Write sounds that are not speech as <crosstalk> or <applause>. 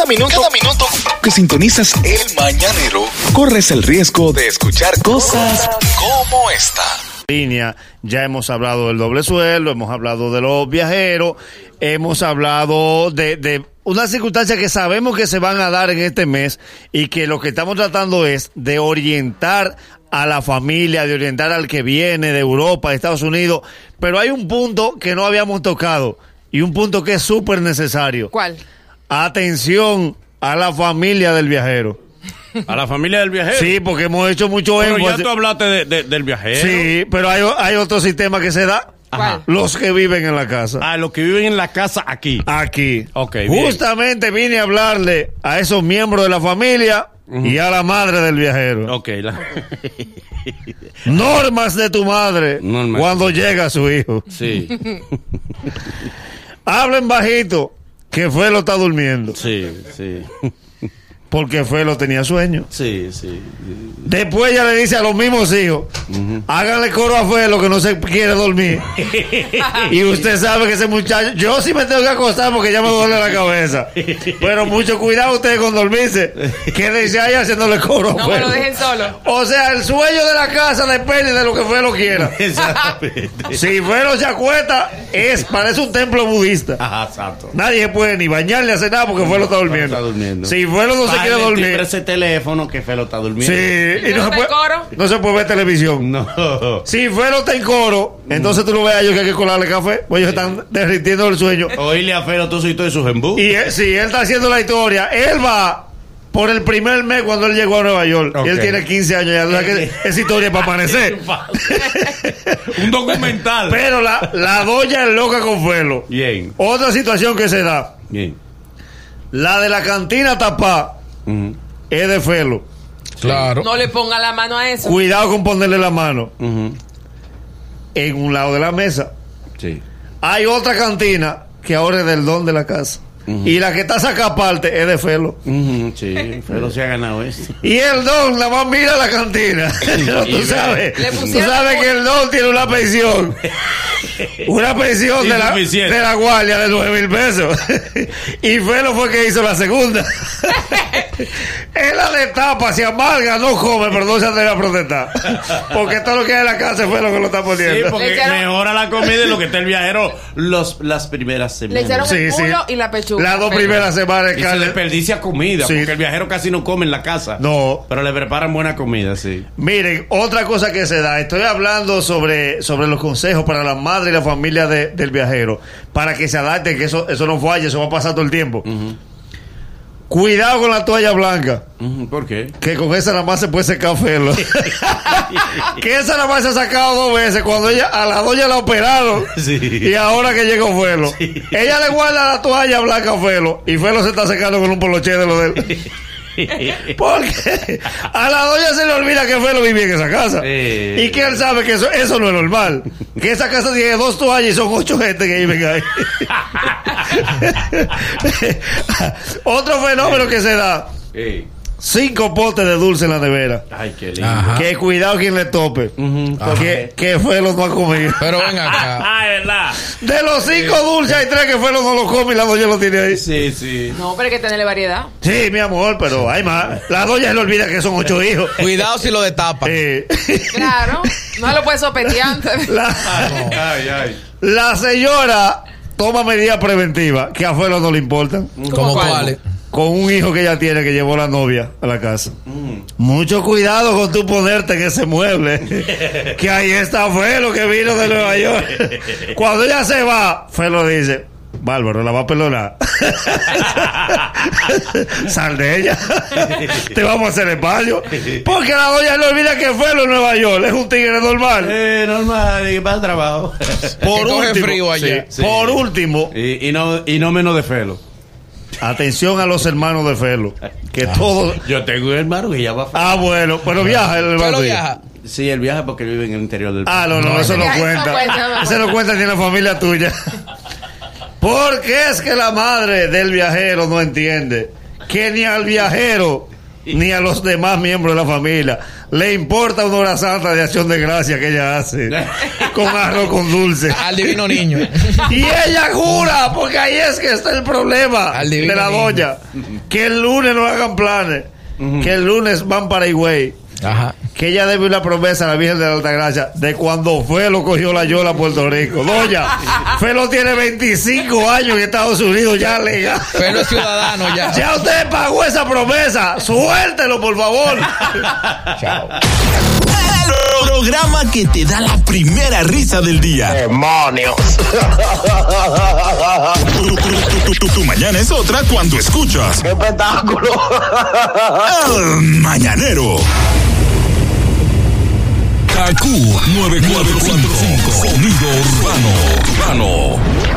Cada minuto, cada minuto que sintonizas el mañanero, corres el riesgo de escuchar cosas como esta. línea. Ya hemos hablado del doble sueldo, hemos hablado de los viajeros, hemos hablado de, de unas circunstancias que sabemos que se van a dar en este mes y que lo que estamos tratando es de orientar a la familia, de orientar al que viene de Europa, de Estados Unidos. Pero hay un punto que no habíamos tocado y un punto que es súper necesario. ¿Cuál? Atención a la familia del viajero. A la familia del viajero. Sí, porque hemos hecho mucho Pero ya tú hablaste de- de- del viajero. Sí, pero hay, hay otro sistema que se da. ¿Cuál? Los que viven en la casa. A los que viven en la casa aquí. Aquí. Ok, bien. Justamente vine a hablarle a esos miembros de la familia y a la madre del viajero. Ok. la- <laughs> Normas de tu madre Normas. cuando llega su hijo. sí, <laughs> Hablen bajito que Felo está durmiendo. sí, sí. Porque Felo tenía sueño. Sí, sí. Después ella le dice a los mismos hijos, háganle coro a Felo que no se quiere dormir. <laughs> y usted sabe que ese muchacho, yo sí me tengo que acostar porque ya me duele la cabeza. Pero mucho cuidado ustedes con dormirse. Quédense ahí haciéndole coro a No me lo dejen solo. O sea, el sueño de la casa depende de lo que Felo quiera. <laughs> Exactamente. Si Felo se acuesta, es, parece un templo budista. Ajá, exacto. Nadie puede ni bañar ni hacer nada porque Felo está durmiendo. Está durmiendo. Si Felo no se quiere dormir. ese teléfono que Felo está durmiendo. Sí, ¿Y no está en coro? no se puede ver televisión. No. Si Felo está en coro, entonces tú lo ves a ellos que hay que colarle café, pues ellos están derritiendo el sueño. Oírle a Felo todo y todo sus embús. Y él- si él está haciendo la historia, él va por el primer mes cuando él llegó a Nueva York. Y él tiene 15 años ya. Que esa historia es para amanecer. <laughs> Un documental. Pero la, la doña es loca con Felo. Bien, Otra situación que se da, bien. la de la cantina tapá es de Felo. Claro. No le ponga la mano a eso. Cuidado con ponerle la mano en un lado de la mesa. Sí. Hay otra cantina que ahora es del don de la casa. Y la que está saca aparte es de Felo. Ujú, Sí, <laughs> Felo se ha ganado esto. Y el don nada más mira la cantina. <laughs> <laughs> Tú sabes, tú sabes la- que el don tiene una pensión. Una pensión de la, de la guardia de nueve mil pesos. Y Felo fue que hizo la segunda. <laughs> Él la destapa, se amarga, no come, pero no se atreve a protestar. Porque todo lo que hay en la casa fue lo que lo está Sí, poniendo. porque Le echaron- mejora la comida y lo que está el viajero los, las primeras Le semanas. echaron Sí, el sí. y la pechuga. Las dos Pero- primeras semanas de Y se desperdicia comida, Sí. porque el viajero casi no come en la casa. No. Pero le preparan buena comida, sí. Miren, otra cosa que se da, estoy hablando sobre, sobre los consejos para la madre y la familia de- del viajero, para que se adapten, que eso, eso no falle, eso va a pasar todo el tiempo. Cuidado con la toalla blanca, ¿Por qué? que con esa nada más se puede secar pelo. <laughs> que esa nada más se ha sacado dos veces, cuando ella, a la doña la operaron, Sí. y ahora que llegó Felo. Ella le guarda la toalla blanca a Felo, y Felo se está secando con un poloche de lo de él. <laughs> Porque a la doña se le olvida que Felo vivía en esa casa. Y que él sabe que eso, eso no es normal. Que esa casa tiene dos toallas y son ocho gente que viven ahí. <laughs> <laughs> Otro fenómeno que se da. Ey. Cinco potes de dulce en la nevera. Ay, qué lindo. Ajá. Que cuidado quien le tope. Ujú. Que, que Felo no ha comido. Pero ven acá. <laughs> Ah, es verdad. De los cinco dulces hay tres que Felo no lo come y la doña lo tiene ahí. Sí, sí. No, pero hay que tenerle variedad. Sí, mi amor, pero hay más. La doña se le olvida que son ocho hijos. <laughs> Cuidado si lo destapan. Eh, <laughs> Claro. No lo puedes sopetear antes. la, Ay, ay. la señora toma medidas preventivas que a Felo no le importan. ¿Cómo cuál? cuáles? Con un hijo que ella tiene que llevó la novia a la casa. Mucho cuidado con tú ponerte en ese mueble. <laughs> que ahí está Felo que vino de Nueva York. Cuando ella se va, Felo dice. Bárbaro, la va a perdonar. <laughs> Sal de ella. <laughs> Te vamos a hacer espacio. Porque la doña no olvida que Felo en Nueva York es un tigre normal. Eh, normal, y para el trabajo. Por último, frío allá. Sí. por último, y, y no, y no menos de Felo. Atención a los hermanos de Felo. Que todos. Yo tengo un hermano que ya va a Ah, bueno, pero viaja el hermano. Pero viaja. Sí, él viaja porque él vive en el interior del Ah, no, no, eso no cuenta. cuenta. <laughs> Eso no cuenta ni la familia tuya. Porque es que la madre del viajero no entiende que ni al viajero ni a los demás miembros de la familia le importa una hora santa de acción de gracia que ella hace <laughs> con arroz con dulce. Al divino niño. <laughs> Y ella jura, porque ahí es que está el problema de la niño. doña, que el lunes no hagan planes, que el lunes van para Higüey, Ajá. que ella debe una promesa a la Virgen de la Altagracia de cuando Felo cogió la yola a Puerto Rico. Doña, Felo tiene 25 años en Estados Unidos ya legal. Pero es ciudadano ya. Ya usted pagó esa promesa, suéltelo por favor. Chao. El programa que te da la primera risa del día. ¡Demonios! Tu, tu- tu- tu- tu mañana es otra cuando escuchas ¡Qué espectáculo! El Mañanero. KQ 9945. Sonido urbano. Urbano.